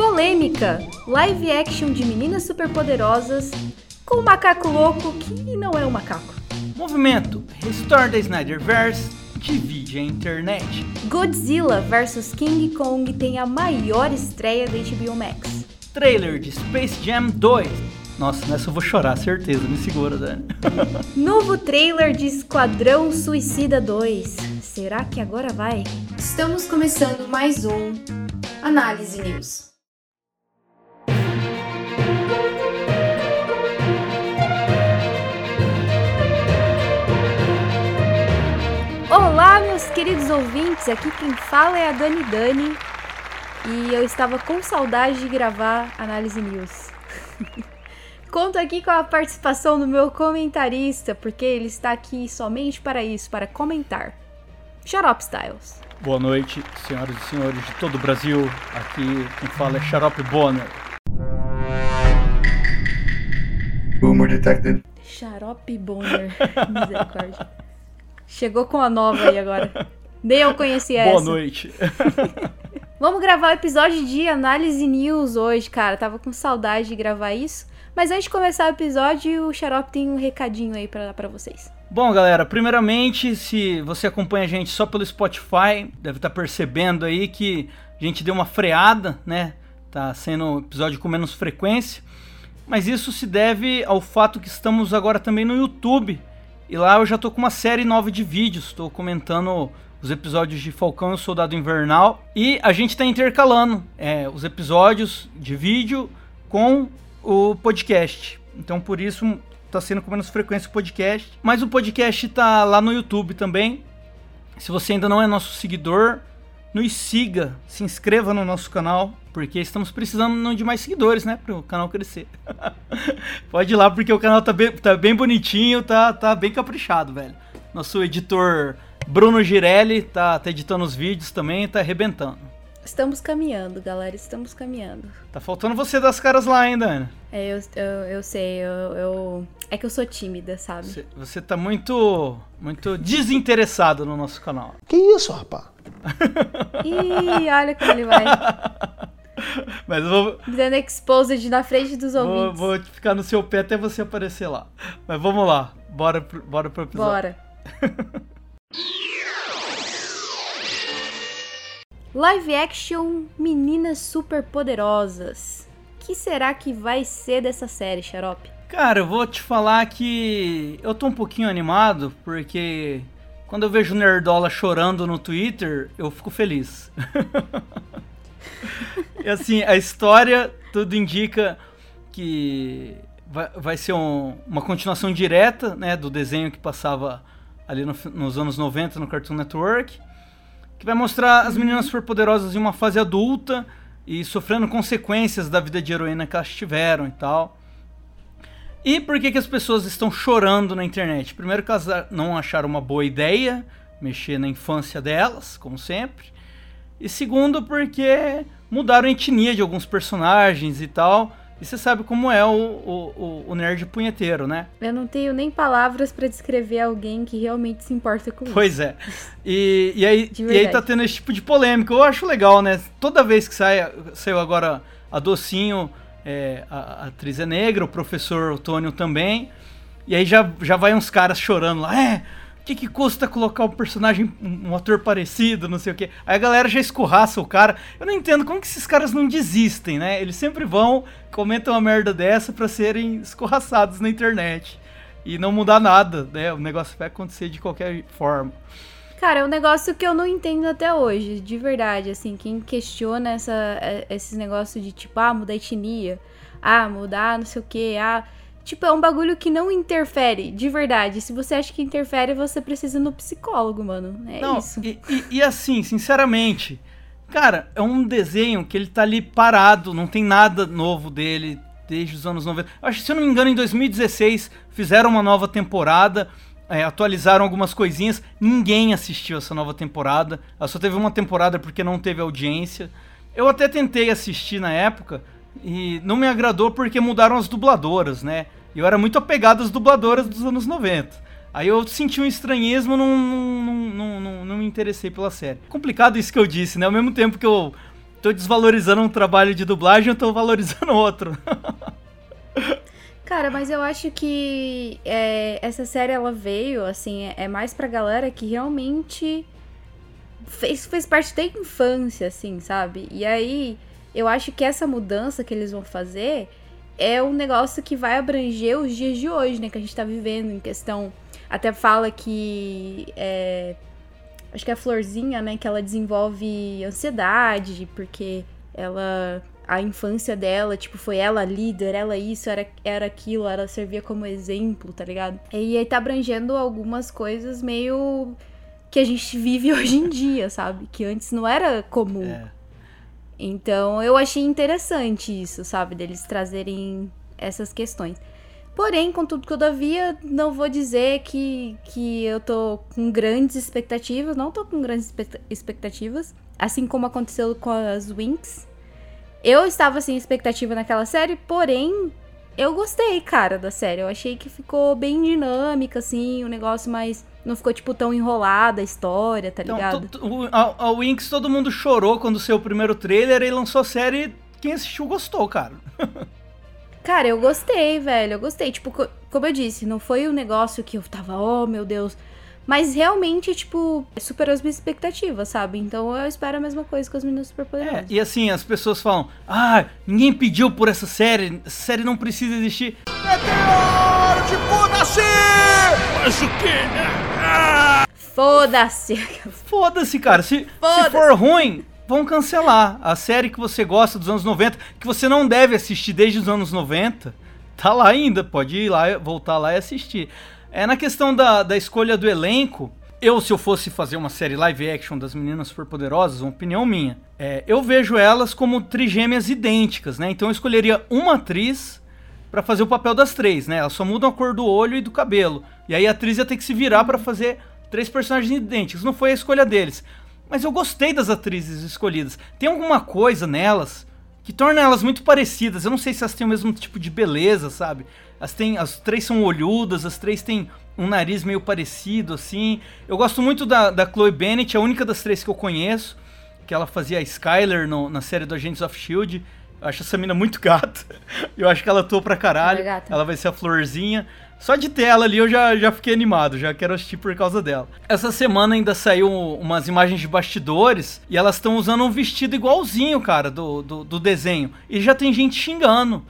Polêmica: live action de meninas superpoderosas com um macaco louco que não é um macaco. Movimento Restore the Snyderverse divide a internet. Godzilla vs King Kong tem a maior estreia da HBO Max. Trailer de Space Jam 2. Nossa, nessa eu vou chorar, certeza. Me segura, Dani. Novo trailer de Esquadrão Suicida 2. Será que agora vai? Estamos começando mais um Análise News. Meus queridos ouvintes. Aqui quem fala é a Dani Dani. E eu estava com saudade de gravar Análise News. Conto aqui com a participação do meu comentarista, porque ele está aqui somente para isso, para comentar. Xarope Styles. Boa noite, senhoras e senhores de todo o Brasil. Aqui quem fala é Xarope Bonner. Boomer detected. Xarope Bonner. Misericórdia. Chegou com a nova aí agora. Nem eu conhecia Boa essa. noite. Vamos gravar o episódio de análise news hoje, cara. Tava com saudade de gravar isso. Mas antes de começar o episódio, o Xarope tem um recadinho aí pra, pra vocês. Bom, galera, primeiramente, se você acompanha a gente só pelo Spotify, deve estar percebendo aí que a gente deu uma freada, né? Tá sendo um episódio com menos frequência. Mas isso se deve ao fato que estamos agora também no YouTube. E lá eu já tô com uma série nova de vídeos, estou comentando os episódios de Falcão e o Soldado Invernal. E a gente está intercalando é, os episódios de vídeo com o podcast. Então por isso tá sendo com menos frequência o podcast. Mas o podcast tá lá no YouTube também. Se você ainda não é nosso seguidor, nos siga, se inscreva no nosso canal, porque estamos precisando de mais seguidores, né, para o canal crescer. Pode ir lá, porque o canal tá bem, tá bem bonitinho, tá, tá bem caprichado, velho. Nosso editor Bruno Girelli tá, tá editando os vídeos também, tá arrebentando. Estamos caminhando, galera. Estamos caminhando. Tá faltando você das caras lá ainda, Ana. É, eu, eu, eu sei, eu, eu- É que eu sou tímida, sabe? Você, você tá muito, muito desinteressado no nosso canal. Que isso, rapaz? Ih, olha como ele vai. Mas eu vou, Dando exposed na frente dos vou, ouvintes. vou ficar no seu pé até você aparecer lá. Mas vamos lá, bora, pro- bora pro episódio. Bora. Live action Meninas Superpoderosas. que será que vai ser dessa série, Xarope? Cara, eu vou te falar que eu tô um pouquinho animado, porque quando eu vejo o Nerdola chorando no Twitter, eu fico feliz. e assim, a história tudo indica que vai, vai ser um- uma continuação direta, né, do desenho que passava ali no nos anos 90 no Cartoon Network, que vai mostrar as meninas superpoderosas em uma fase adulta e sofrendo consequências da vida de heroína que elas tiveram e tal. E por que, que as pessoas estão chorando na internet? Primeiro que elas não acharam uma boa ideia mexer na infância delas, como sempre. E segundo porque mudaram a etnia de alguns personagens e tal. E você sabe como é o, o, o- nerd punheteiro, né? Eu não tenho nem palavras pra descrever alguém que realmente se importa com isso. Pois é. E, e, aí, e aí tá tendo esse tipo de polêmica. Eu acho legal, né? Toda vez que sai, saiu agora a Docinho, é, a, a atriz é negra, o professor Otônio também. E aí já, já vai uns caras chorando lá. É, o que, que custa colocar um personagem, um, um ator parecido, não sei o quê. Aí a galera já escorraça o cara. Eu não entendo como que esses caras não desistem, né? Eles sempre vão, comentam uma merda dessa pra serem escorraçados na internet. E não mudar nada, né? O negócio vai acontecer de qualquer forma. Cara, é um negócio que eu não entendo até hoje, de verdade. Assim, quem questiona essa, é, esses negócios de tipo, ah, mudar etnia, ah, mudar não sei o que, ah. Tipo, é um bagulho que não interfere, de verdade. Se você acha que interfere, você precisa ir no psicólogo, mano. É Não, isso. E, e- e assim, sinceramente, cara, é um desenho que ele tá ali parado, não tem nada novo dele desde os anos 90. Eu Acho que, se eu não me engano, em 2016 fizeram uma nova temporada, é, atualizaram algumas coisinhas. Ninguém assistiu essa nova temporada. Ela só teve uma temporada porque não teve audiência. Eu até tentei assistir na época e não me agradou porque mudaram as dubladoras, né? Eu era muito apegado às dubladoras dos anos 90. Aí eu senti um estranhismo, não, não, não, não me interessei pela série. Complicado isso que eu disse, né? Ao mesmo tempo que eu, tô desvalorizando um trabalho de dublagem, eu tô valorizando outro. Cara, mas eu acho que é, essa série ela veio, assim, é, é mais pra galera que realmente fez, fez parte da infância, assim, sabe? E aí, eu acho que essa mudança que eles vão fazer é um negócio que vai abranger os dias de hoje, né? Que a gente tá vivendo em questão. Até fala que. É, acho que é a Florzinha, né? Que ela desenvolve ansiedade, porque ela. A infância dela, tipo, foi ela líder, ela isso, era, era aquilo, ela servia como exemplo, tá ligado? E aí tá abrangendo algumas coisas meio que a gente vive hoje em dia, sabe? Que antes não era comum. É. Então eu achei interessante isso, sabe? Deles trazerem essas questões. Porém, contudo, todavia, não vou dizer que, que eu tô com grandes expectativas. Não tô com grandes expect- expectativas. Assim como aconteceu com as Winx. Eu estava sem expectativa naquela série, porém, eu gostei, cara, da série. Eu achei que ficou bem dinâmica, assim, o negócio mais. Não ficou, tipo, tão enrolada a história, tá Então, ligado? to- to- a, a Winx todo mundo chorou quando saiu o primeiro trailer e lançou a série. Quem assistiu gostou, cara. Cara, eu gostei, velho. Eu gostei. Tipo, co- como eu disse, não foi um negócio que eu tava, oh meu Deus. Mas realmente, tipo, superou as minhas expectativas, sabe? Então eu espero a mesma coisa com as meninas É, superpoderosas. e assim, as pessoas falam: Ah, ninguém pediu por essa série, essa série não precisa existir. Foda-se! Foda-se, cara. Se, se Foda-se. for ruim, vão cancelar. A série que você gosta dos anos 90, que você não deve assistir desde os anos 90, tá lá ainda. Pode ir lá, voltar lá e assistir. É na questão da, da escolha do elenco. Eu, se eu fosse fazer uma série live action das meninas superpoderosas, uma opinião minha, é, eu vejo elas como trigêmeas idênticas, né? Então eu escolheria uma atriz pra fazer o papel das três, né? Elas só mudam a cor do olho e do cabelo. E aí a atriz ia ter que se virar pra fazer três personagens idênticos. Não foi a escolha deles. Mas eu gostei das atrizes escolhidas. Tem alguma coisa nelas que torna elas muito parecidas. Eu não sei se elas têm o mesmo tipo de beleza, sabe? As, têm, as três são olhudas, as três têm um nariz meio parecido, assim. Eu gosto muito da, da Chloe Bennett, a única das três que eu conheço, que ela fazia a Skyler no- na série do Agents of S.H.I.E.L.D. Eu acho essa mina muito gata. Eu acho que ela atuou pra caralho. Ela é. Ela vai ser a florzinha. Só de ter ela ali eu já, já fiquei animado, já quero assistir por causa dela. Essa semana ainda saiu umas imagens de bastidores e elas estão usando um vestido igualzinho, cara, do, do, do desenho. E já tem gente xingando,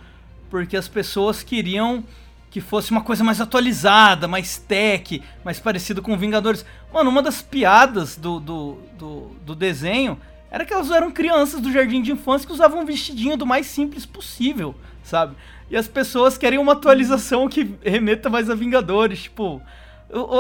porque as pessoas queriam que fosse uma coisa mais atualizada, mais tech, mais parecido com Vingadores. Mano, uma das piadas do, do, do, do desenho era que elas eram crianças do jardim de infância que usavam um vestidinho do mais simples possível, sabe? E as pessoas querem uma atualização que remeta mais a Vingadores, tipo...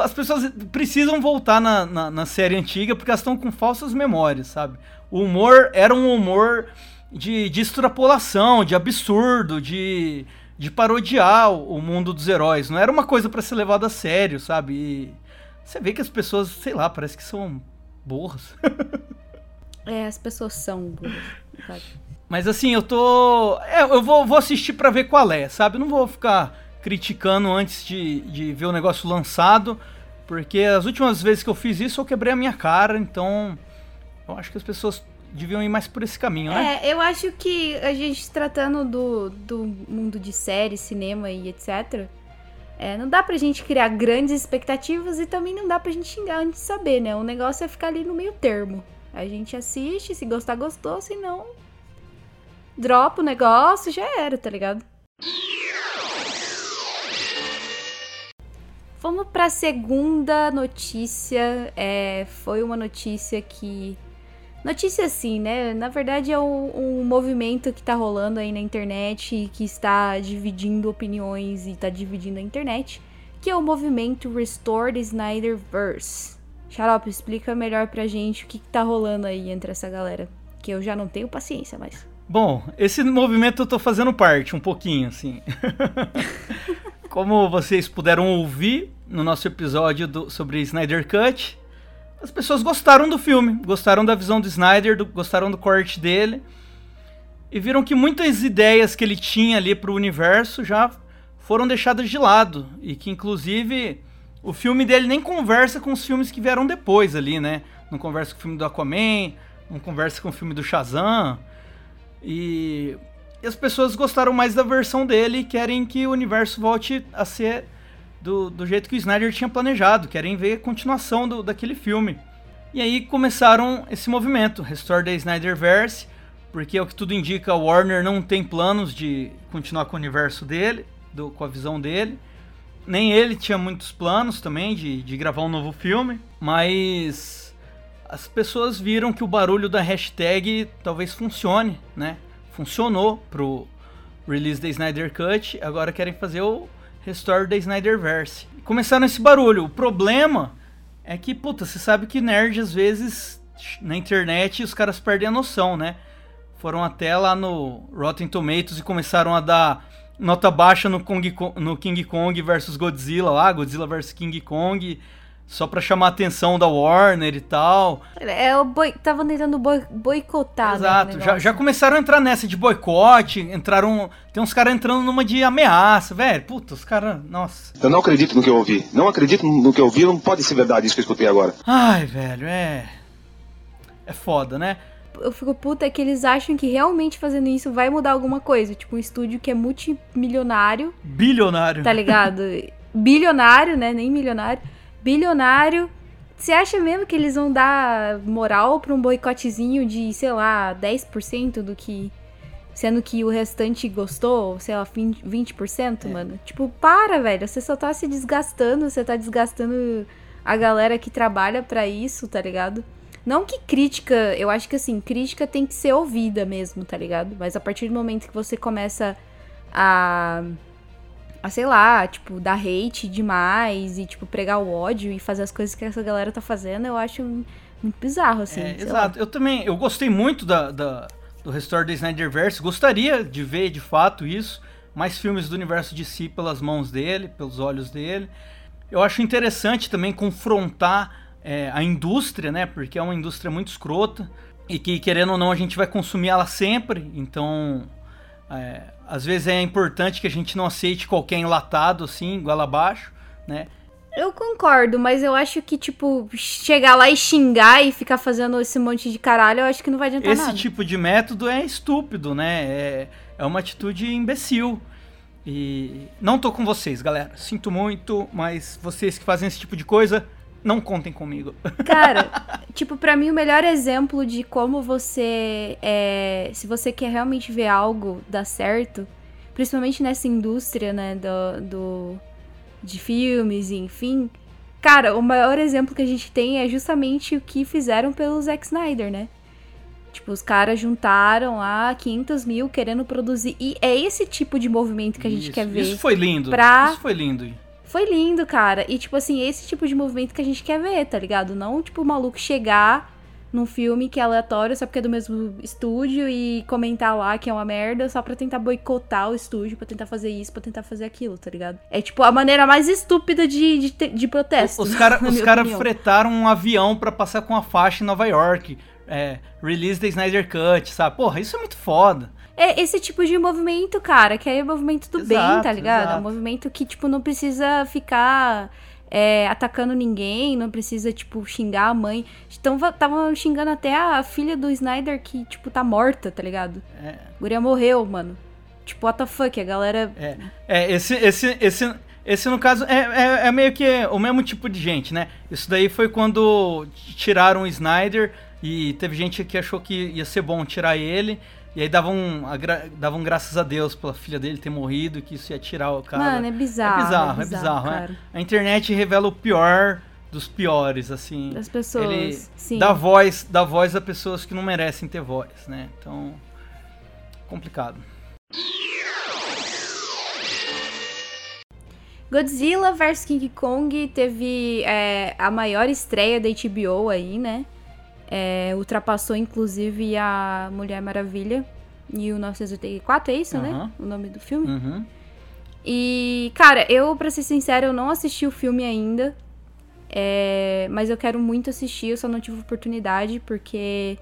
As pessoas precisam voltar na, na, na série antiga porque elas estão com falsas memórias, sabe? O humor era um humor de, de extrapolação, de absurdo, de, de parodiar o, mundo dos heróis. Não era uma coisa pra ser levada a sério, sabe? E você vê que as pessoas, sei lá, parece que são burras. É, as pessoas são burras, sabe? Mas assim, eu tô. É, eu vou, vou assistir pra ver qual é, sabe? Eu não vou ficar criticando antes de, de ver o negócio lançado, porque as últimas vezes que eu fiz isso eu quebrei a minha cara, então eu acho que as pessoas deviam ir mais por esse caminho, né? É, eu acho que a gente tratando do, do mundo de série, cinema e etc. É, não dá pra gente criar grandes expectativas e também não dá pra gente xingar antes de saber, né? O negócio é ficar ali no meio termo. A gente assiste, se gostar, gostou, se não, dropa o negócio, já era, tá ligado? Vamos pra segunda notícia. É, foi uma notícia que. Notícia assim, né? Na verdade é um, um movimento que tá rolando aí na internet e que está dividindo opiniões e tá dividindo a internet, que é o movimento Restore the Snyderverse. Xarope, explica melhor pra gente o que, que tá rolando aí entre essa galera. Que eu já não tenho paciência mais. Bom, esse movimento eu tô fazendo parte um pouquinho, assim. Como vocês puderam ouvir no nosso episódio do- sobre Snyder Cut, as pessoas gostaram do filme, gostaram da visão do Snyder, do- gostaram do corte dele, e viram que muitas ideias que ele tinha ali pro universo já foram deixadas de lado, e que inclusive o filme dele nem conversa com os filmes que vieram depois ali, né? Não conversa com o filme do Aquaman, não conversa com o filme do Shazam. E, e as pessoas gostaram mais da versão dele e querem que o universo volte a ser do, do jeito que o Snyder tinha planejado, querem ver a continuação do, daquele filme. E aí começaram esse movimento, Restore the Snyderverse, porque o que tudo indica, o Warner não tem planos de continuar com o universo dele, do, com a visão dele. Nem ele tinha muitos planos também de, de gravar um novo filme, mas as pessoas viram que o barulho da hashtag talvez funcione, né? Funcionou pro release da Snyder Cut, agora querem fazer o Restore the Snyderverse. Começaram esse barulho. O problema é que, puta, você sabe que nerd às vezes na internet os caras perdem a noção, né? Foram até lá no Rotten Tomatoes e começaram a dar nota baixa no, Kong, no King Kong versus Godzilla lá, Godzilla versus King Kong, só pra chamar a atenção da Warner e tal. É, o boi... Tava tentando boi... boicotar, Exato, né, já, já começaram a entrar nessa de boicote, entraram... Tem uns caras entrando numa de ameaça, velho, puta, os caras, nossa. Eu não acredito no que eu ouvi, não acredito no que eu ouvi, não pode ser verdade isso que eu escutei agora. Ai, velho, é... É foda, né? eu fico puta é que eles acham que realmente fazendo isso vai mudar alguma coisa. Tipo, um estúdio que é multimilionário. Bilionário. Tá ligado? Bilionário, né? Nem milionário. Bilionário. Você acha mesmo que eles vão dar moral pra um boicotezinho de, sei lá, 10% do que. Sendo que o restante gostou, sei lá, 20%, é. mano? Tipo, para, velho. Você só tá se desgastando, você tá desgastando a galera que trabalha para isso, tá ligado? Não que crítica, eu acho que assim, crítica tem que ser ouvida mesmo, tá ligado? Mas a partir do momento que você começa a. a sei lá, tipo, dar hate demais e, tipo, pregar o ódio e fazer as coisas que essa galera tá fazendo, eu acho muito bizarro, assim. É, exato. Lá. Eu também, eu gostei muito da, da, do Restore the Snyderverse, gostaria de ver de fato isso, mais filmes do universo de si pelas mãos dele, pelos olhos dele. Eu acho interessante também confrontar é, a indústria, né? Porque é uma indústria muito escrota e que, querendo ou não, a gente vai consumir ela sempre. Então, é, às vezes é importante que a gente não aceite qualquer enlatado, assim, igual abaixo, né? Eu concordo, mas eu acho que, tipo, chegar lá e xingar e ficar fazendo esse monte de caralho, eu acho que não vai adiantar esse nada. Esse tipo de método é estúpido, né? É, é uma atitude imbecil. E não tô com vocês, galera. Sinto muito, mas vocês que fazem esse tipo de coisa, não contem comigo. Cara, tipo, para mim o melhor exemplo de como você é, se você quer realmente ver algo dar certo, principalmente nessa indústria, né, do, do de filmes e enfim, cara, o maior exemplo que a gente tem é justamente o que fizeram pelo Zack Snyder, né? Tipo, os caras juntaram lá 500 mil querendo produzir. E é esse tipo de movimento que a gente isso, quer ver. Isso foi lindo. Pra... Isso foi lindo. Foi lindo, cara. E, tipo assim, esse tipo de movimento que a gente quer ver, tá ligado? Não, tipo, o maluco chegar num filme que é aleatório só porque é do mesmo estúdio e comentar lá que é uma merda só pra tentar boicotar o estúdio, pra tentar fazer isso, pra tentar fazer aquilo, tá ligado? É, tipo, a maneira mais estúpida de, de, de protesto. Os caras cara fretaram um avião pra passar com a faixa em Nova York. É, release da Snyder Cut, sabe? Porra, isso é muito foda é esse tipo de movimento, cara, que é o movimento do exato, bem, tá ligado? Exato. É um movimento que, tipo, não precisa ficar é, atacando ninguém, não precisa, tipo, xingar a mãe. Então, estavam xingando até a filha do Snyder que, tipo, tá morta, tá ligado? É. Guria morreu, mano. Tipo, what the fuck, a galera. É, é esse, esse, esse, esse, no caso, é, é, é, meio que o mesmo tipo de gente, né? Isso daí foi quando tiraram o Snyder e teve gente que achou que ia ser bom tirar ele. E aí davam, davam graças a Deus pela filha dele ter morrido, que isso ia tirar o cara. Mano, é bizarro. É bizarro, é bizarro, é bizarro né? A internet revela o pior dos piores, assim. Das pessoas, Ele sim. Dá voz, dá voz a pessoas que não merecem ter voz, né? Então, complicado. Godzilla vs King Kong teve é, a maior estreia da HBO aí, né? É, ultrapassou inclusive a Mulher Maravilha e o 1984, é isso, uhum. né? O nome do filme. Uhum. E, cara, eu, pra ser sincero, eu não assisti o filme ainda. É, mas eu quero muito assistir, eu só não tive oportunidade, porque.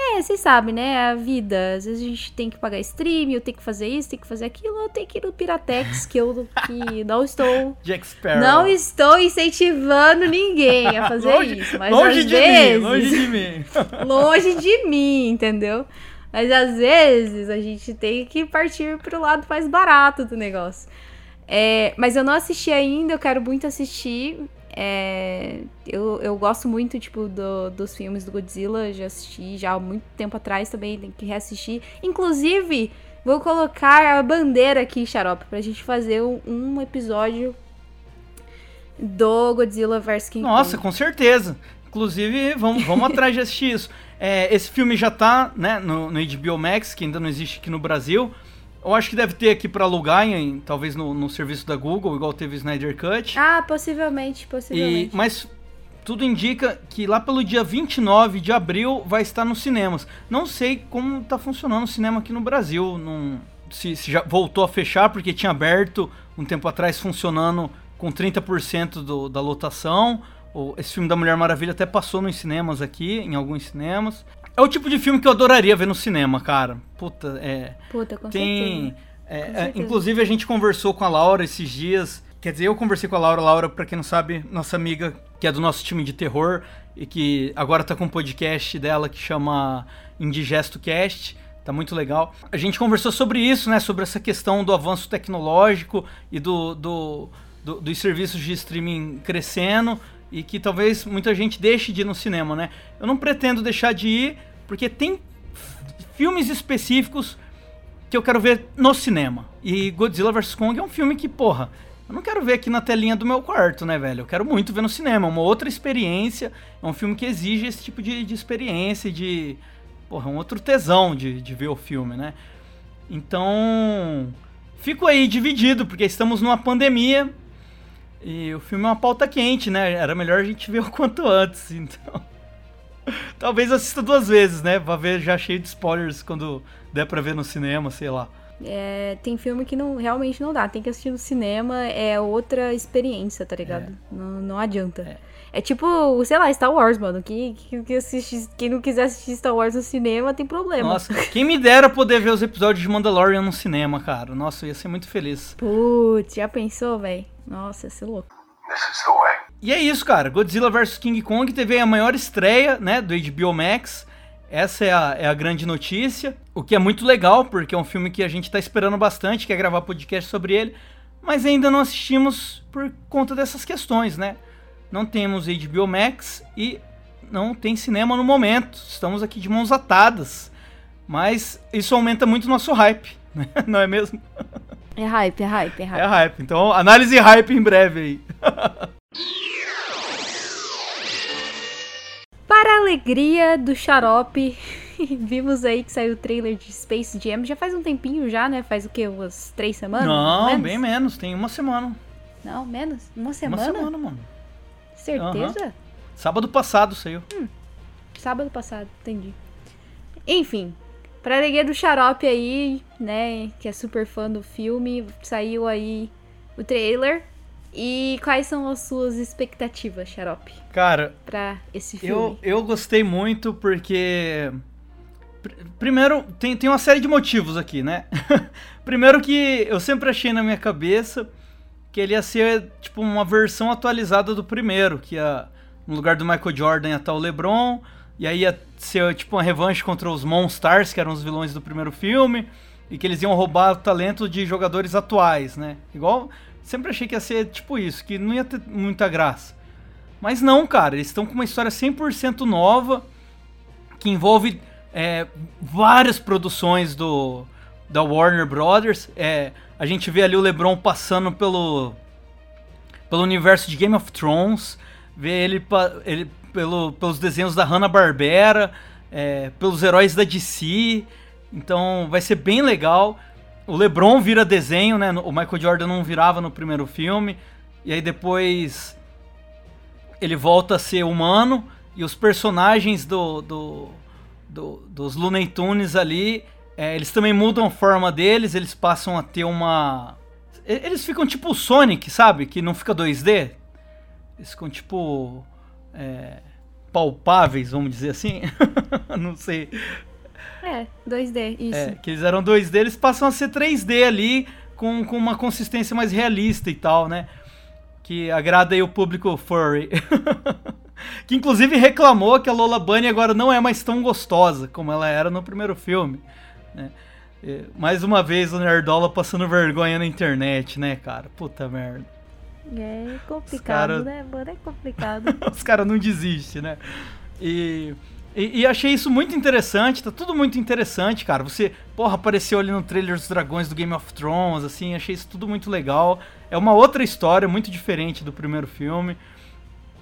É, vocês sabem, né? A vida. Às vezes a gente tem que pagar stream, eu tenho que fazer isso, tem que fazer aquilo, eu tenho que ir no Piratex, que eu que não estou. Jack Sparrow. Não estou incentivando ninguém a fazer longe, isso. Mas longe às de vezes, mim, longe de mim. longe de mim, entendeu? Mas às vezes a gente tem que partir pro lado mais barato do negócio. É, mas eu não assisti ainda, eu quero muito assistir. É, eu, eu gosto muito, tipo, do- dos filmes do Godzilla. Já assisti já há muito tempo atrás também, tem que reassistir. Inclusive, vou colocar a bandeira aqui, Xarope, pra gente fazer um, um episódio do Godzilla vs King Nossa, Kong. com certeza. Inclusive, vamos, vamos atrás de assistir isso. É, esse filme já tá né, no, no HBO Max, que ainda não existe aqui no Brasil. Eu acho que deve ter aqui pra alugar, em, talvez no, no serviço da Google, igual teve o Snyder Cut. Ah, possivelmente, E, possivelmente. mas tudo indica que lá pelo dia 29 de abril vai estar nos cinemas. Não sei como tá funcionando o cinema aqui no Brasil. Não, se, se já voltou a fechar, porque tinha aberto um tempo atrás funcionando com 30% do, da lotação. O- Esse filme da Mulher Maravilha até passou nos cinemas aqui, em alguns cinemas. É o tipo de filme que eu adoraria ver no cinema, cara. Puta, é. Puta, com Tem. certeza. é, Com é, certeza. inclusive, a gente conversou com a Laura esses dias. Quer dizer, eu conversei com a Laura. Laura, pra quem não sabe, nossa amiga que é do nosso time de terror e que agora tá com um podcast dela que chama Indigesto Cast. Tá muito legal. A gente conversou sobre isso, né? Sobre essa questão do avanço tecnológico e do, do, do- dos serviços de streaming crescendo e que talvez muita gente deixe de ir no cinema, né? Eu não pretendo deixar de ir porque tem filmes específicos que eu quero ver no cinema. E Godzilla vs Kong é um filme que, porra, eu não quero ver aqui na telinha do meu quarto, né, velho? Eu quero muito ver no cinema, é uma outra experiência. É um filme que exige esse tipo de, de experiência, de. Porra, um outro tesão de, de ver o filme, né? Então. Fico aí dividido, porque estamos numa pandemia. E o filme é uma pauta quente, né? Era melhor a gente ver o quanto antes, então. Talvez assista duas vezes, né? Pra ver já cheio de spoilers quando der pra ver no cinema, sei lá. É, tem filme que não, realmente não dá. Tem que assistir no cinema, é outra experiência, tá ligado? Não, não adianta. É. tipo, sei lá, Star Wars, mano. Quem, quem, quem assiste- quem não quiser assistir Star Wars no cinema tem problema. Nossa, quem me dera poder ver os episódios de Mandalorian no cinema, cara. Nossa, eu ia ser muito feliz. Putz, já pensou, velho? Nossa, ia ser louco. This is the way. E é isso, cara. Godzilla vs King Kong teve a maior estreia, né, do HBO Max. Essa é a, é a grande notícia. O que é muito legal, porque é um filme que a gente tá esperando bastante, quer gravar podcast sobre ele. Mas ainda não assistimos por conta dessas questões, né? Não temos HBO Max e não tem cinema no momento. Estamos aqui de mãos atadas. Mas isso aumenta muito o nosso hype, né? Não é mesmo? É hype, é hype, é hype. É hype. Então, análise hype em breve aí. Para a alegria do xarope, vimos aí que saiu o trailer de Space Jam. Já faz um tempinho já, né? Faz o quê? Umas três semanas? Não, menos? bem menos. Tem uma semana. Não, menos? Uma semana? Uma semana, mano. Certeza? Sábado passado saiu. Sábado passado, entendi. Enfim, pra alegria do xarope aí, né, que é super fã do filme, saiu aí o trailer. E quais são as suas expectativas, xarope, Cara, pra esse eu, filme? eu gostei muito porque. pr- Primeiro, tem, tem uma série de motivos aqui, né? Primeiro que eu sempre achei na minha cabeça que ele ia ser, tipo, uma versão atualizada do primeiro, que ia, no lugar do Michael Jordan ia estar o LeBron, e aí ia ser, tipo, uma revanche contra os Monstars, que eram os vilões do primeiro filme, e que eles iam roubar o talento de jogadores atuais, né? Igual, sempre achei que ia ser, tipo, isso, que não ia ter muita graça. Mas não, cara, eles estão com uma história 100% nova, que envolve é, várias produções do da Warner Brothers. É, a gente vê ali o LeBron passando pelo pelo universo de Game of Thrones, vê ele, ele pelo, pelos desenhos da Hanna Barbera, pelos heróis da DC. Então vai ser bem legal. O LeBron vira desenho, né? O Michael Jordan não virava no primeiro filme. E aí depois ele volta a ser humano e os personagens do, do, do- dos Looney Tunes ali, é, eles também mudam a forma deles, eles passam a ter uma... Eles ficam tipo o Sonic, sabe? Que não fica 2D. Eles ficam tipo... é, palpáveis, vamos dizer assim. não sei. É, 2D, isso. É, que eles eram 2D, eles passam a ser 3D ali, com, com uma consistência mais realista e tal, né? Que agrada aí o público furry. que inclusive reclamou que a Lola Bunny agora não é mais tão gostosa como ela era no primeiro filme. Né? Mais uma vez o Nerdola passando vergonha na internet, né, cara? Puta merda. É complicado, cara- né, mano? É complicado. Os caras não desistem, né? E, e, e achei isso muito interessante, tá tudo muito interessante, cara. Você, porra, apareceu ali no trailer dos dragões do Game of Thrones, assim, achei isso tudo muito legal. É uma outra história, muito diferente do primeiro filme.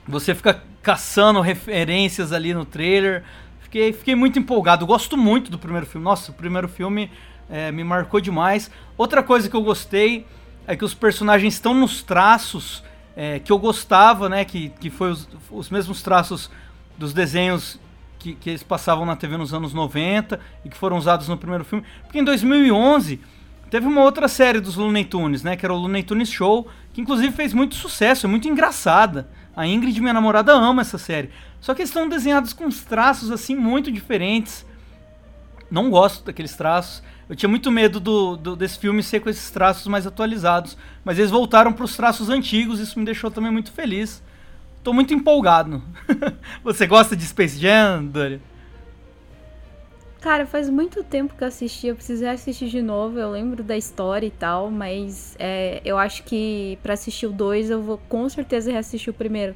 Você fica caçando referências ali no trailer. Fiquei, fiquei muito empolgado. Gosto muito do primeiro filme. Nossa, o primeiro filme é, me marcou demais. Outra coisa que eu gostei é que os personagens estão nos traços é, que eu gostava, né? Que, que foi os, os mesmos traços dos desenhos que, que eles passavam na TV nos anos 90 e que foram usados no primeiro filme. Porque em 2011 teve uma outra série dos Looney Tunes, né? Que era o Looney Tunes Show, que inclusive fez muito sucesso, é muito engraçada. A Ingrid, minha namorada, ama essa série. Só que eles estão desenhados com uns traços assim muito diferentes. Não gosto daqueles traços. Eu tinha muito medo do, do- desse filme ser com esses traços mais atualizados. Mas eles voltaram para os traços antigos, isso me deixou também muito feliz. Tô muito empolgado. Você gosta de Space Jam, Dori? Cara, faz muito tempo que eu assisti, eu precisei assistir de novo, eu lembro da história e tal, mas é, eu acho que pra assistir o 2 eu vou com certeza reassistir o primeiro.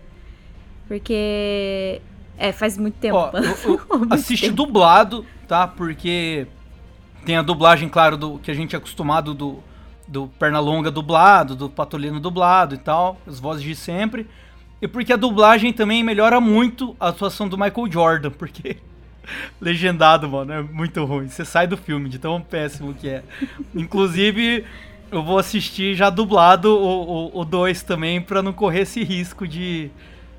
Porque. É, faz muito tempo. Ó, eu- eu assiste dublado, tá? Porque tem a dublagem, claro, do que a gente é acostumado do, do Pernalonga dublado, do Patolino dublado e tal, as vozes de sempre. E porque a dublagem também melhora muito a atuação do Michael Jordan, porque legendado, mano, é muito ruim. Você sai do filme de tão péssimo que é. Inclusive, eu vou assistir já dublado o 2 também, pra não correr esse risco de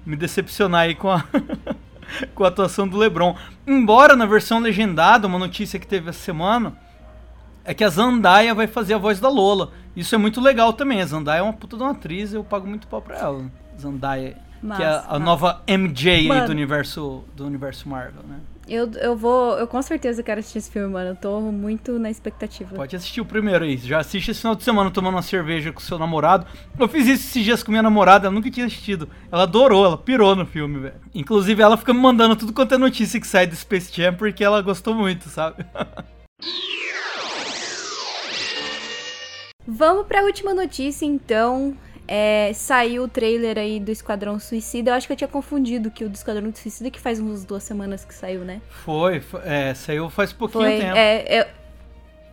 me decepcionar aí com a, com a atuação do LeBron. Embora na versão legendada, uma notícia que teve essa semana é que a Zandaia vai fazer a voz da Lola. Isso é muito legal também. A Zandaia é uma puta de uma atriz, eu pago muito pau pra ela. Zandaia, que é a, nova MJ Mano. do universo do universo Marvel, né? Eu, eu vou. Eu com certeza quero assistir esse filme, mano. Eu tô muito na expectativa. Pode assistir o primeiro aí. Já assiste esse final de semana tomando uma cerveja com seu namorado. Eu fiz isso esses dias com minha namorada, ela nunca tinha assistido. Ela adorou, ela pirou no filme, velho. Inclusive, ela fica me mandando tudo quanto é notícia que sai do Space Jam porque ela gostou muito, sabe? Vamos pra última notícia, então. É, saiu o trailer aí do Esquadrão Suicida. Eu acho que eu tinha confundido que o do Esquadrão Suicida que faz uns duas semanas que saiu, né? Foi, foi é, saiu faz pouquinho Foi. tempo. É, eu,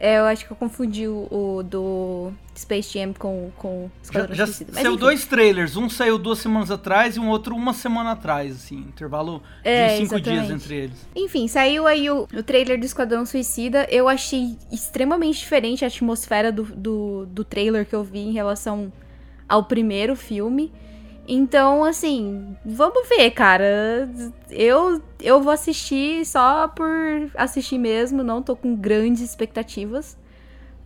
é, eu acho que eu confundi o, o do Space Jam com, com o Já, Esquadrão já Suicida. Mas saiu enfim. dois trailers, um saiu duas semanas atrás e um outro uma semana atrás, assim, intervalo É, de cinco dias exatamente. entre eles. Enfim, saiu aí o, o trailer do Esquadrão Suicida. Eu achei extremamente diferente a atmosfera do, do, do trailer que eu vi em relação ao primeiro filme. Então, assim, vamos ver, cara. Eu, eu vou assistir só por assistir mesmo, não tô com grandes expectativas.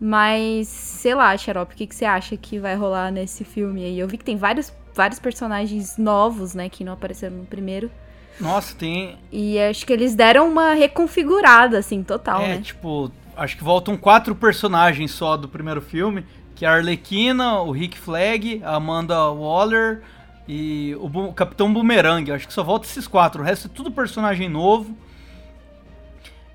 Mas, sei lá, Xarope, o que, que você acha que vai rolar nesse filme aí? Eu vi que tem vários, vários personagens novos, né, que não apareceram no primeiro. Nossa, tem. E acho que eles deram uma reconfigurada, assim, total, é, né? tipo, acho que voltam quatro personagens só do primeiro filme, que é a Arlequina, o Rick Flag, a Amanda Waller e o, Capitão Boomerang. Acho que só volta esses quatro. O resto é tudo personagem novo.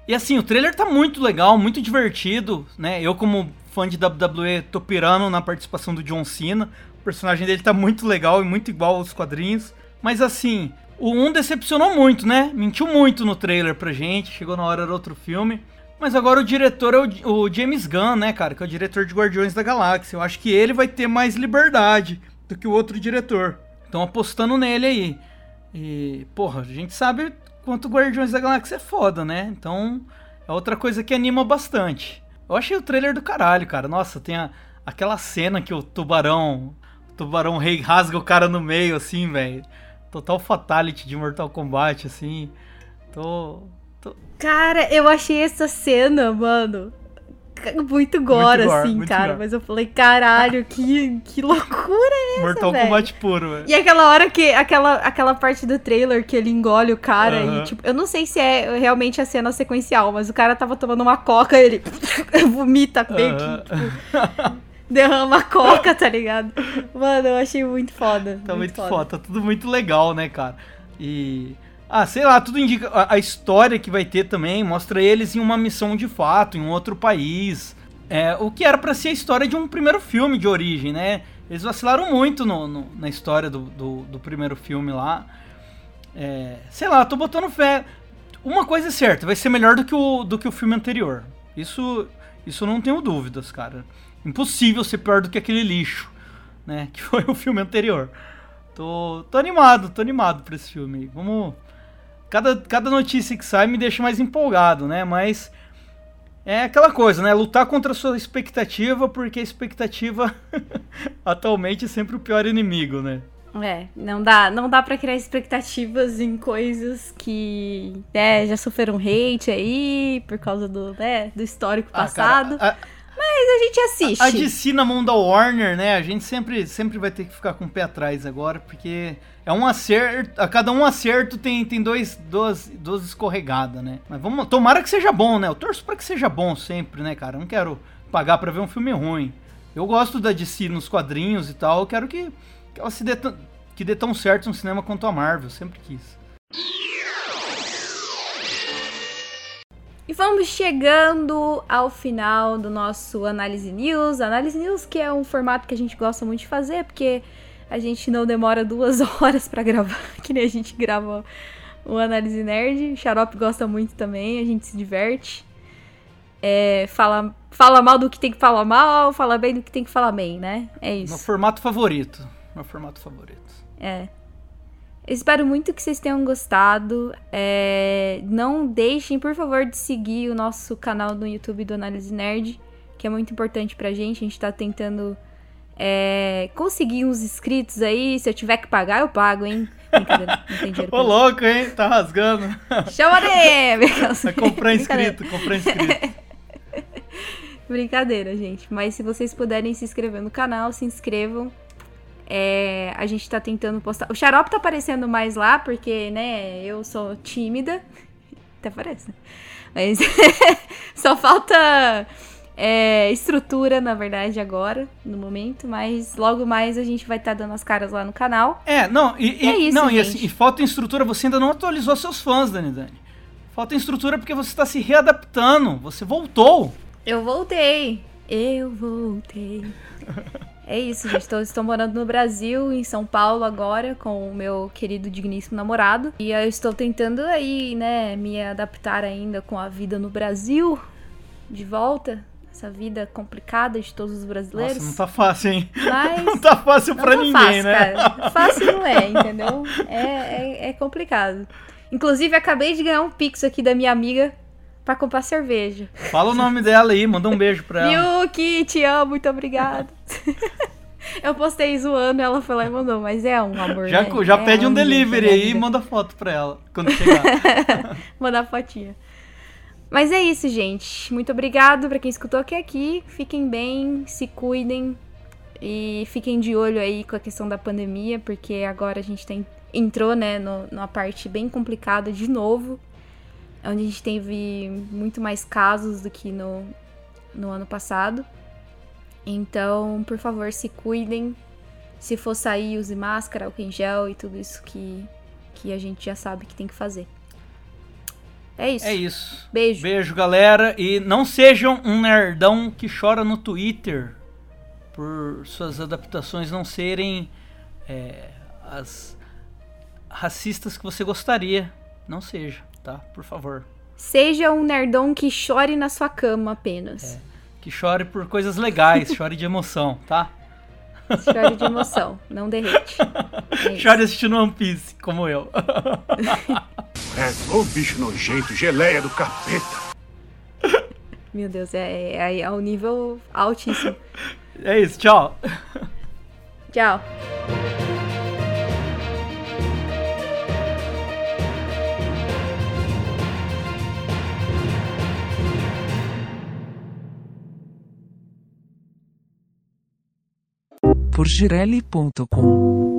E assim, o trailer tá muito legal, muito divertido, né? Eu, como fã de WWE, tô pirando na participação do John Cena. O personagem dele tá muito legal e muito igual aos quadrinhos. Mas assim, o 1 decepcionou muito, né? Mentiu muito no trailer pra gente. Chegou na hora era outro filme. Mas agora o diretor é o, o James Gunn, né, cara? Que é o diretor de Guardiões da Galáxia. Eu acho que ele vai ter mais liberdade do que o outro diretor. Estão apostando nele aí. E, porra, a gente sabe quanto Guardiões da Galáxia é foda, né? Então, é outra coisa que anima bastante. Eu achei o trailer do caralho, cara. Nossa, tem a- aquela cena que o tubarão. O tubarão rei rasga o cara no meio, assim, velho. Total fatality de Mortal Kombat, assim. Tô. Cara, eu achei essa cena, mano. muito gore, assim, muito cara. gore. Mas eu falei, caralho, que, que loucura é essa, Mortal velho? Kombat puro, velho. E aquela hora que. Aquela, aquela parte do trailer que ele engole o cara Aham. e, tipo, eu não sei se é realmente a cena sequencial, mas o cara tava tomando uma coca e ele vomita meio que, Aham. tipo, derrama a coca, tá ligado? Mano, eu achei muito foda. Tá muito foda, tá tudo muito legal, né, cara? E. Ah, sei lá, tudo indica. A, a história que vai ter também mostra eles em uma missão de fato, em um outro país. É, o que era pra ser a história de um primeiro filme de origem, né? Eles vacilaram muito no, no- na história do, do, do primeiro filme lá. É, sei lá, tô botando fé. Uma coisa é certa, vai ser melhor do que o, do que o filme anterior. Isso, isso não tenho dúvidas, cara. Impossível ser pior do que aquele lixo, né? Que foi o filme anterior. Tô, tô animado, tô animado pra esse filme aí. Vamos. Cada, cada notícia que sai me deixa mais empolgado, né? Mas é aquela coisa, né? Lutar contra a sua expectativa, porque a expectativa atualmente é sempre o pior inimigo, né? É, não dá, não dá pra criar expectativas em coisas que, né, já sofreram hate aí, por causa do, né, do histórico Ah, passado. cara, mas a gente assiste. a, a DC na mão da Warner, né? A gente sempre, sempre vai ter que ficar com o pé atrás agora, porque é um acerto. A cada um acerto tem, tem dois, duas, duas escorregadas, né? Mas vamos. Tomara que seja bom, né? Eu torço pra que seja bom sempre, né, cara? Eu não quero pagar pra ver um filme ruim. Eu gosto da DC nos quadrinhos e tal. Eu quero que, que ela se dê, que dê tão certo no cinema quanto a Marvel. Sempre quis. E vamos chegando ao final do nosso Análise News. Análise News que é um formato que a gente gosta muito de fazer, porque a gente não demora duas horas pra gravar, que nem a gente grava o Análise Nerd. O Xarope gosta muito também, a gente se diverte. É, fala, fala mal do que tem que falar mal, fala bem do que tem que falar bem, né? É Meu isso. formato favorito. Meu formato favorito. É. Espero muito que vocês tenham gostado. É, Não deixem, por favor, de seguir o nosso canal no YouTube do Análise Nerd, que é muito importante pra gente. A gente tá tentando é, conseguir uns inscritos aí. Se eu tiver que pagar, eu pago, hein? Brincadeira, não tem dinheiro Ô, louco, hein? Tá rasgando. Chama de... Vai comprar inscrito, comprar inscrito. Brincadeira, gente. Mas se vocês puderem se inscrever no canal, se inscrevam. É, a gente tá tentando postar. O Xarope tá aparecendo mais lá, porque, né, eu sou tímida. Até parece. né? Mas só falta é, estrutura, na verdade, agora, no momento. Mas logo mais a gente vai estar dando as caras lá no canal. É, não, e, e- É isso, não, e, assim, e falta estrutura, você ainda não atualizou seus fãs, Dani Dani. Falta estrutura porque você está se readaptando, você voltou. Eu voltei. Eu voltei. É isso, gente. Estou morando no Brasil, em São Paulo agora, com o meu querido digníssimo namorado. E eu estou tentando aí, né, me adaptar ainda com a vida no Brasil, de volta. Essa vida complicada de todos os brasileiros. Nossa, não tá fácil, hein? Mas Não tá fácil não pra tá ninguém, fácil, né? cara. Fácil não é, entendeu? É, é, é complicado. Inclusive, acabei de ganhar um pix aqui da minha amiga pra comprar cerveja. Fala o nome dela aí, manda um beijo pra ela. Yuki, te amo, muito obrigada. Eu postei zoando, ela foi lá e mandou, mas é um amor. Já, né? já É pede um delivery aí e vida. manda foto pra ela quando chegar. Mandar fotinha. Mas é isso, gente. Muito obrigado pra quem escutou até aqui. Fiquem bem, se cuidem e fiquem de olho aí com a questão da pandemia, porque agora a gente tem, entrou, né, no, numa parte bem complicada de novo, onde a gente teve muito mais casos do que no, no ano passado. Então, por favor, se cuidem. Se for sair, use máscara, álcool em gel e tudo isso que, que a gente já sabe que tem que fazer. É isso. É isso. Beijo. Beijo, galera. E não sejam um nerdão que chora no Twitter por suas adaptações não serem é, as racistas que você gostaria. Não seja, tá? Por favor. Seja um nerdão que chore na sua cama apenas. Que chore por coisas legais, chore de emoção, tá? Chore de emoção, não derrete. É. Chore assistindo One Piece, como eu. É, ô bicho nojento, geleia do capeta. Meu Deus, é, é, é um nível altíssimo. É isso, tchau. Tchau. Por girelli.com.